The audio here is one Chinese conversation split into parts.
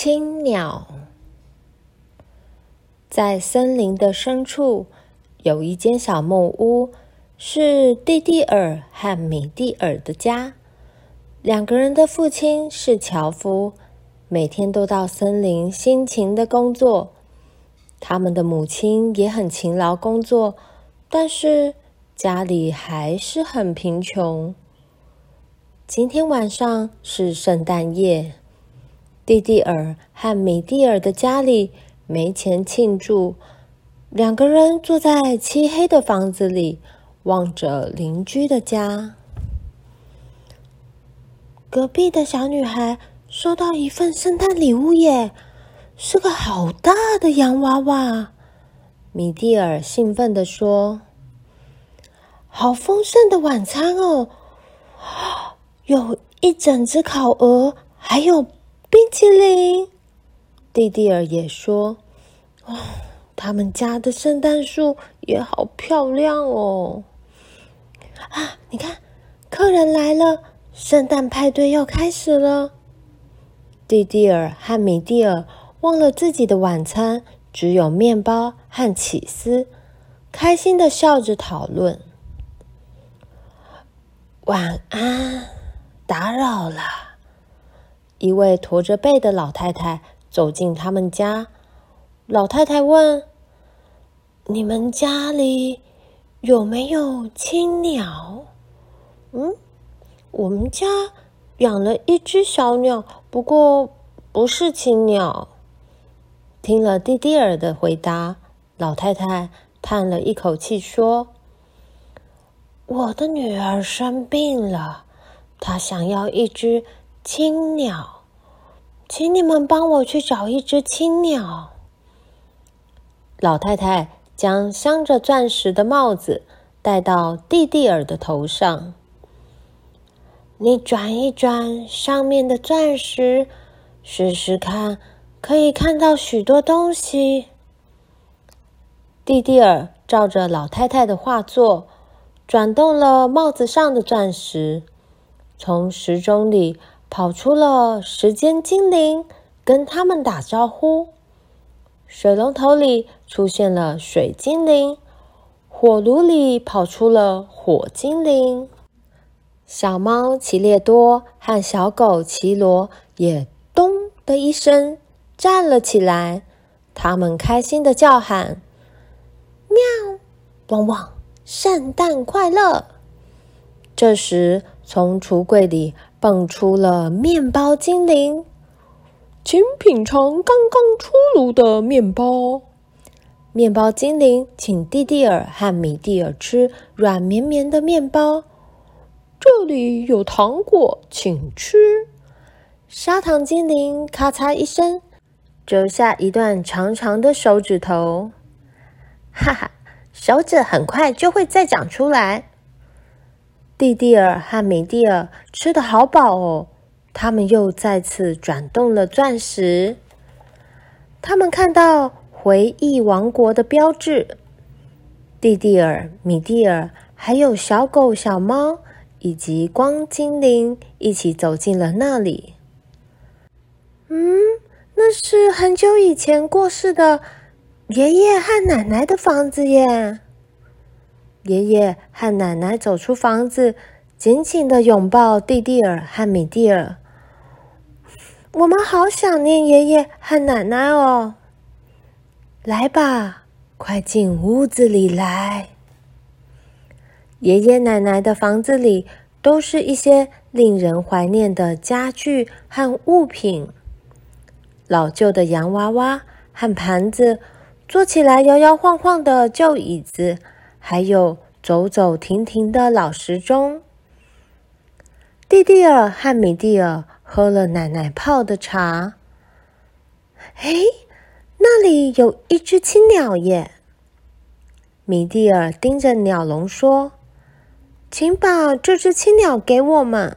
青鸟。在森林的深处，有一间小木屋，是蒂蒂尔和米蒂尔的家。两个人的父亲是樵夫，每天都到森林辛勤的工作。他们的母亲也很勤劳工作，但是家里还是很贫穷。今天晚上是圣诞夜，蒂蒂尔和米蒂尔的家里没钱庆祝，两个人坐在漆黑的房子里，望着邻居的家。隔壁的小女孩收到一份圣诞礼物耶！是个好大的洋娃娃，米蒂尔兴奋地说：“好丰盛的晚餐哦，有一整只烤鹅，还有冰淇淋。”蒂蒂尔也说：“哦，他们家的圣诞树也好漂亮哦！啊，你看，客人来了，圣诞派对要开始了。”蒂蒂尔和米蒂尔。忘了自己的晚餐只有面包和起司，开心的笑着讨论。晚安，打扰了。一位驼着背的老太太走进他们家。老太太问：“你们家里有没有青鸟？”“嗯，我们家养了一只小鸟，不过不是青鸟。”听了蒂蒂尔的回答，老太太叹了一口气说：“我的女儿生病了，她想要一只青鸟，请你们帮我去找一只青鸟。”老太太将镶着钻石的帽子戴到蒂蒂尔的头上，你转一转上面的钻石，试试看。可以看到许多东西。蒂蒂尔照着老太太的画作，转动了帽子上的钻石，从时钟里跑出了时间精灵，跟他们打招呼。水龙头里出现了水精灵，火炉里跑出了火精灵。小猫奇列多和小狗奇罗也咚的一声。站了起来，他们开心的叫喊：“喵，汪汪，圣诞快乐！”这时，从橱柜里蹦出了面包精灵，请品尝刚刚出炉的面包。面包精灵请蒂蒂尔和米蒂尔吃软绵绵的面包，这里有糖果，请吃。砂糖精灵咔嚓一声。折下一段长长的手指头，哈哈，手指很快就会再长出来。蒂蒂尔和米蒂尔吃得好饱哦，他们又再次转动了钻石。他们看到回忆王国的标志，蒂蒂尔、米蒂尔还有小狗、小猫以及光精灵一起走进了那里。嗯。那是很久以前过世的爷爷和奶奶的房子耶。爷爷和奶奶走出房子，紧紧的拥抱蒂蒂尔和米蒂尔。我们好想念爷爷和奶奶哦。来吧，快进屋子里来。爷爷奶奶的房子里都是一些令人怀念的家具和物品。老旧的洋娃娃和盘子，坐起来摇摇晃晃的旧椅子，还有走走停停的老时钟。蒂蒂尔和米蒂尔喝了奶奶泡的茶。哎，那里有一只青鸟耶！米蒂尔盯着鸟笼说：“请把这只青鸟给我们。”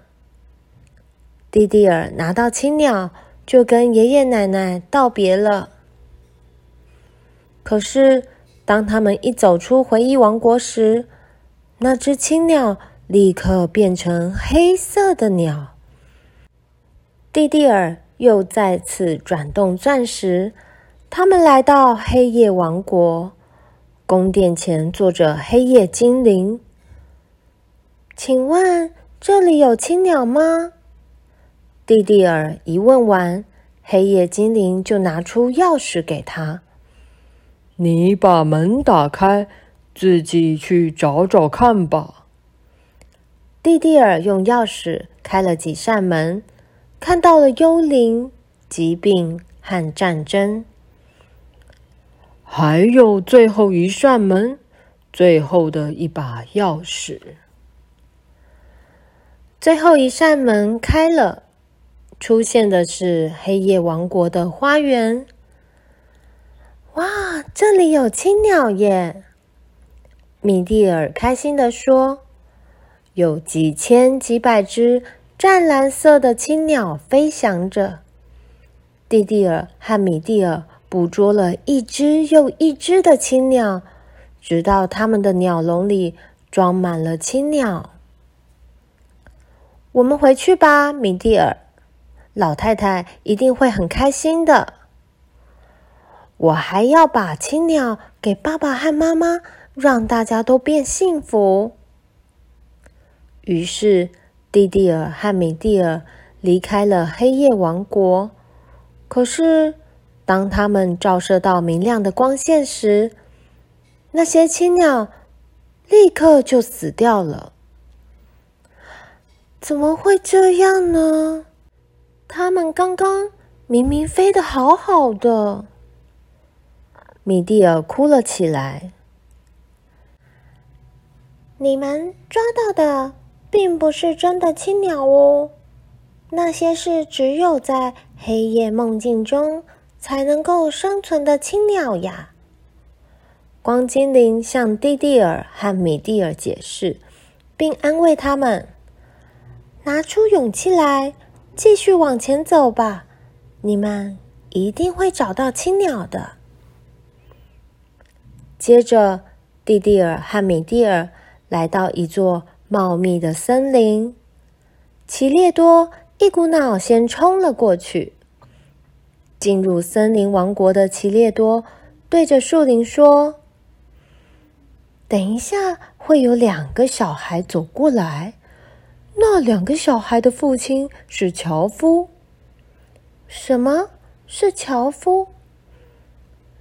蒂蒂尔拿到青鸟。就跟爷爷奶奶道别了。可是，当他们一走出回忆王国时，那只青鸟立刻变成黑色的鸟。蒂蒂尔又再次转动钻石。他们来到黑夜王国，宫殿前坐着黑夜精灵。请问这里有青鸟吗？蒂蒂尔一问完，黑夜精灵就拿出钥匙给他。你把门打开，自己去找找看吧。蒂蒂尔用钥匙开了几扇门，看到了幽灵、疾病和战争。还有最后一扇门，最后的一把钥匙。最后一扇门开了，出现的是黑夜王国的花园。哇，这里有青鸟耶！米蒂尔开心地说：“有几千几百只湛蓝色的青鸟飞翔着。”蒂蒂尔和米蒂尔。捕捉了一只又一只的青鸟，直到他们的鸟笼里装满了青鸟。我们回去吧，米蒂尔。老太太一定会很开心的。我还要把青鸟给爸爸和妈妈，让大家都变幸福。于是，蒂蒂尔和米蒂尔离开了黑夜王国。可是，当他们照射到明亮的光线时，那些青鸟立刻就死掉了。怎么会这样呢？他们刚刚明明飞得好好的。米蒂尔哭了起来。你们抓到的并不是真的青鸟哦，那些是只有在黑夜梦境中。才能够生存的青鸟呀！光精灵向蒂蒂尔和米蒂尔解释，并安慰他们：“拿出勇气来，继续往前走吧，你们一定会找到青鸟的。”接着，蒂蒂尔和米蒂尔来到一座茂密的森林，奇列多一股脑先冲了过去。进入森林王国的奇列多对着树林说：“等一下，会有两个小孩走过来。那两个小孩的父亲是樵夫。什么是樵夫？”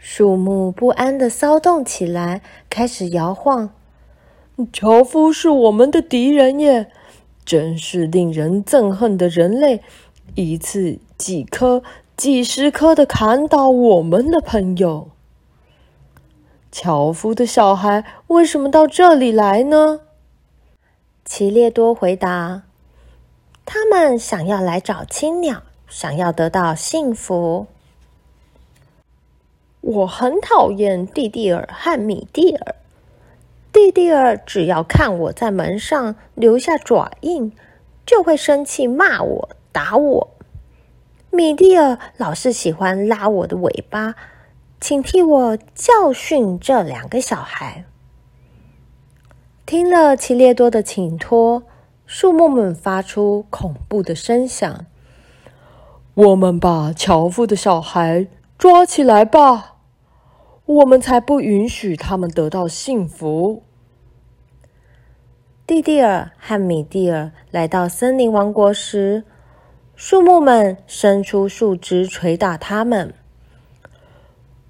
树木不安地骚动起来，开始摇晃。樵夫是我们的敌人耶！真是令人憎恨的人类，一次几颗。几十颗的砍倒我们的朋友。樵夫的小孩为什么到这里来呢？奇列多回答：“他们想要来找青鸟，想要得到幸福。”我很讨厌蒂蒂尔和米蒂尔。蒂蒂尔只要看我在门上留下爪印，就会生气，骂我，打我。米蒂尔老是喜欢拉我的尾巴，请替我教训这两个小孩。听了奇列多的请托，树木们发出恐怖的声响。我们把樵夫的小孩抓起来吧，我们才不允许他们得到幸福。蒂蒂尔和米蒂尔来到森林王国时，树木们伸出树枝捶打他们。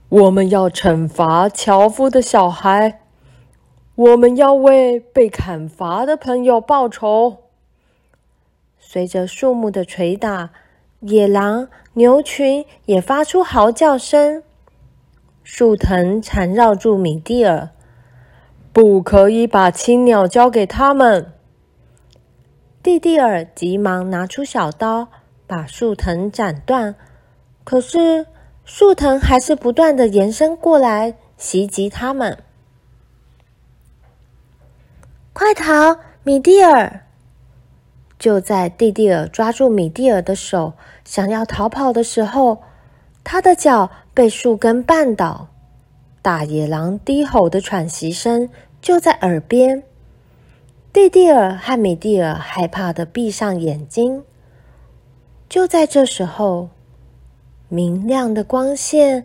我们要惩罚樵夫的小孩，我们要为被砍伐的朋友报仇。随着树木的捶打，野狼、牛群也发出嚎叫声。树藤缠绕住米蒂尔，不可以把青鸟交给他们。蒂蒂尔急忙拿出小刀。把树藤斩断，可是树藤还是不断的延伸过来袭击他们。快逃，米蒂尔！就在蒂蒂尔抓住米蒂尔的手，想要逃跑的时候，他的脚被树根绊倒。大野狼低吼的喘息声就在耳边。蒂蒂尔和米蒂尔害怕的闭上眼睛。就在这时候，明亮的光线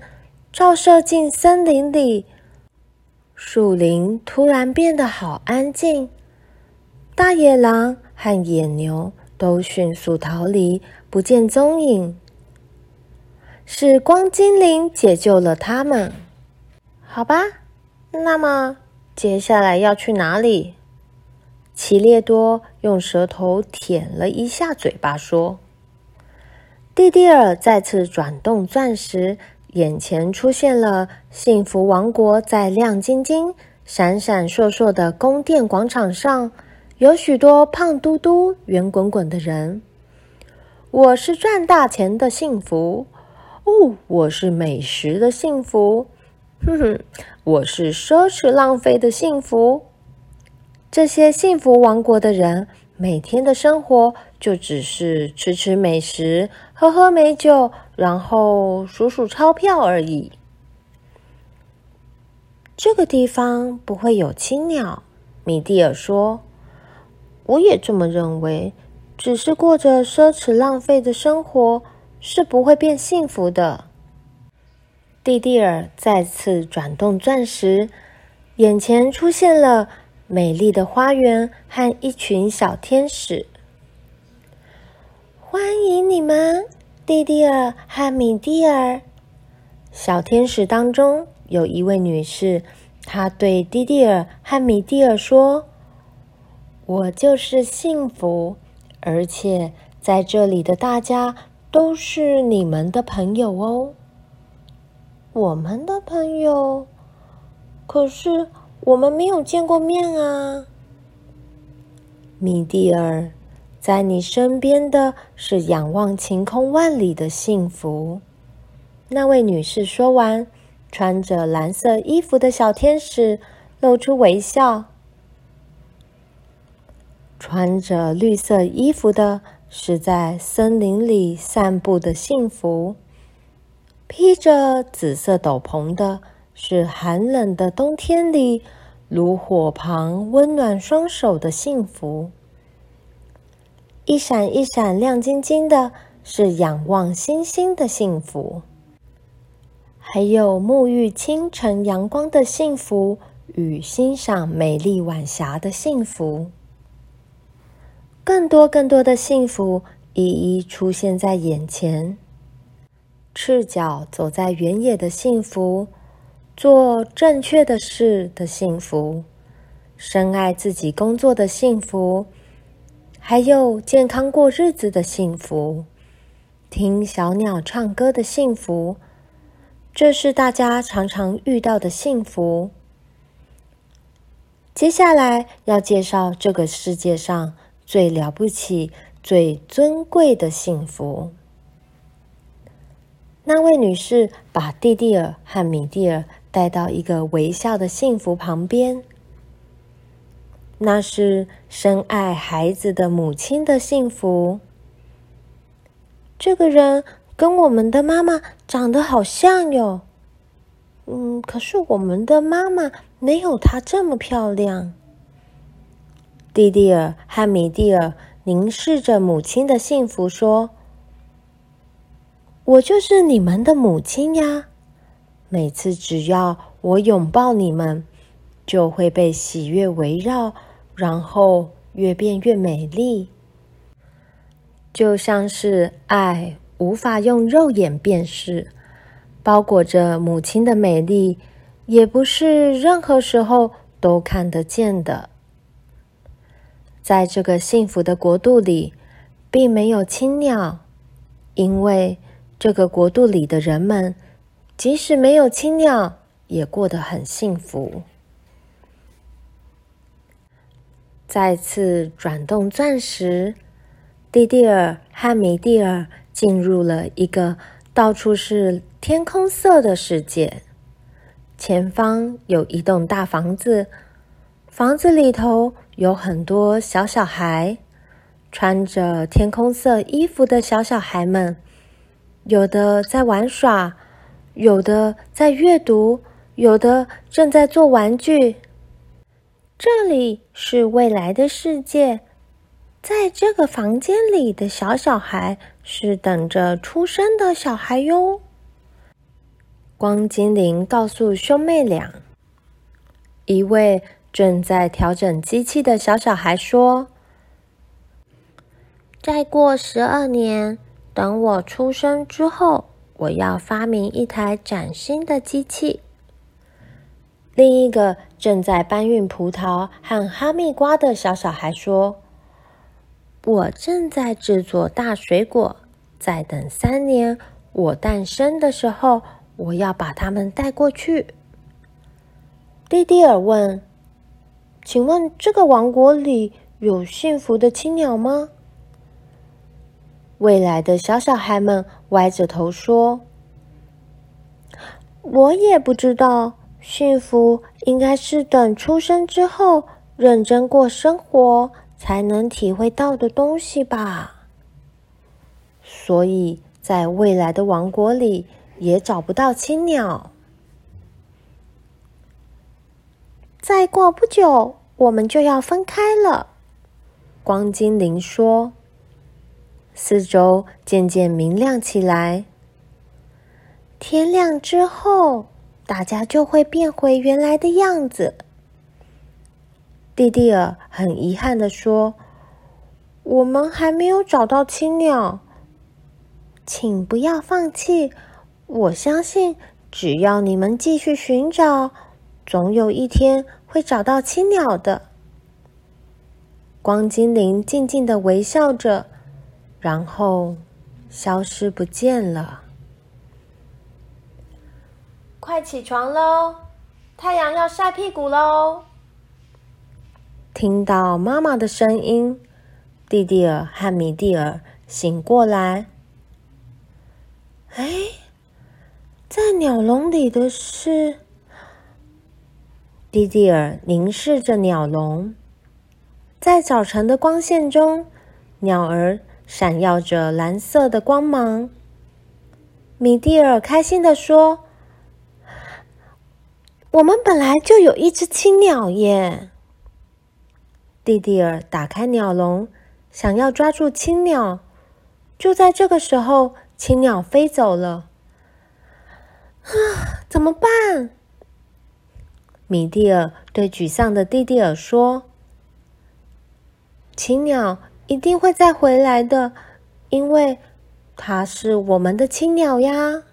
照射进森林里，树林突然变得好安静。大野狼和野牛都迅速逃离，不见踪影。是光精灵解救了他们。好吧，那么接下来要去哪里？奇列多用舌头舔了一下嘴巴，说：“蒂蒂尔再次转动钻石，眼前出现了幸福王国，在亮晶晶、闪闪烁烁的宫殿广场上。”有许多胖嘟嘟、圆滚滚的人。我是赚大钱的幸福哦，我是美食的幸福。哼哼，我是奢侈浪费的幸福。这些幸福王国的人每天的生活就只是吃吃美食、喝喝美酒，然后数数钞票而已。这个地方不会有青鸟，米蒂尔说。我也这么认为，只是过着奢侈浪费的生活是不会变幸福的。蒂蒂尔再次转动钻石，眼前出现了美丽的花园和一群小天使。欢迎你们，蒂蒂尔和米蒂尔。小天使当中有一位女士，她对蒂蒂尔和米蒂尔说。我就是幸福，而且在这里的大家都是你们的朋友哦。我们的朋友，可是我们没有见过面啊。米蒂尔，在你身边的是仰望晴空万里的幸福。那位女士说完，穿着蓝色衣服的小天使露出微笑。穿着绿色衣服的是在森林里散步的幸福，披着紫色斗篷的是寒冷的冬天里炉火旁温暖双手的幸福，一闪一闪亮晶晶的是仰望星星的幸福，还有沐浴清晨阳光的幸福与欣赏美丽晚霞的幸福。更多更多的幸福一一出现在眼前。赤脚走在原野的幸福，做正确的事的幸福，深爱自己工作的幸福，还有健康过日子的幸福，听小鸟唱歌的幸福，这是大家常常遇到的幸福。接下来要介绍这个世界上。最了不起、最尊贵的幸福。那位女士把蒂蒂尔和米蒂尔带到一个微笑的幸福旁边。那是深爱孩子的母亲的幸福。这个人跟我们的妈妈长得好像哟。嗯，可是我们的妈妈没有她这么漂亮。蒂蒂尔和米蒂尔凝视着母亲的幸福，说：“我就是你们的母亲呀！每次只要我拥抱你们，就会被喜悦围绕，然后越变越美丽。就像是爱无法用肉眼辨识，包裹着母亲的美丽，也不是任何时候都看得见的。”在这个幸福的国度里，并没有青鸟，因为这个国度里的人们，即使没有青鸟，也过得很幸福。再次转动钻石，蒂蒂尔和米蒂尔进入了一个到处是天空色的世界。前方有一栋大房子，房子里头。有很多小小孩，穿着天空色衣服的小小孩们，有的在玩耍，有的在阅读，有的正在做玩具。这里是未来的世界，在这个房间里的小小孩是等着出生的小孩哟。光精灵告诉兄妹俩，一位正在调整机器的小小孩说：“再过十二年，等我出生之后，我要发明一台崭新的机器。”另一个正在搬运葡萄和哈密瓜的小小孩说：“我正在制作大水果，再等三年，我诞生的时候。”我要把它们带过去。弟弟尔问：“请问这个王国里有幸福的青鸟吗？”未来的小小孩们歪着头说：“我也不知道，幸福应该是等出生之后认真过生活才能体会到的东西吧。”所以在未来的王国里。也找不到青鸟。再过不久，我们就要分开了。光精灵说：“四周渐渐明亮起来。天亮之后，大家就会变回原来的样子。”蒂蒂尔很遗憾地说：“我们还没有找到青鸟，请不要放弃。”我相信，只要你们继续寻找，总有一天会找到青鸟的。光精灵静静的微笑着，然后消失不见了。快起床喽！太阳要晒屁股喽！听到妈妈的声音，蒂蒂尔和米蒂尔醒过来。哎。在鸟笼里的是，蒂蒂尔凝视着鸟笼，在早晨的光线中，鸟儿闪耀着蓝色的光芒。米蒂尔开心地说：“我们本来就有一只青鸟耶！”蒂蒂尔打开鸟笼，想要抓住青鸟，就在这个时候，青鸟飞走了。啊，怎么办？米蒂尔对沮丧的蒂蒂尔说：“青鸟一定会再回来的，因为它是我们的青鸟呀。”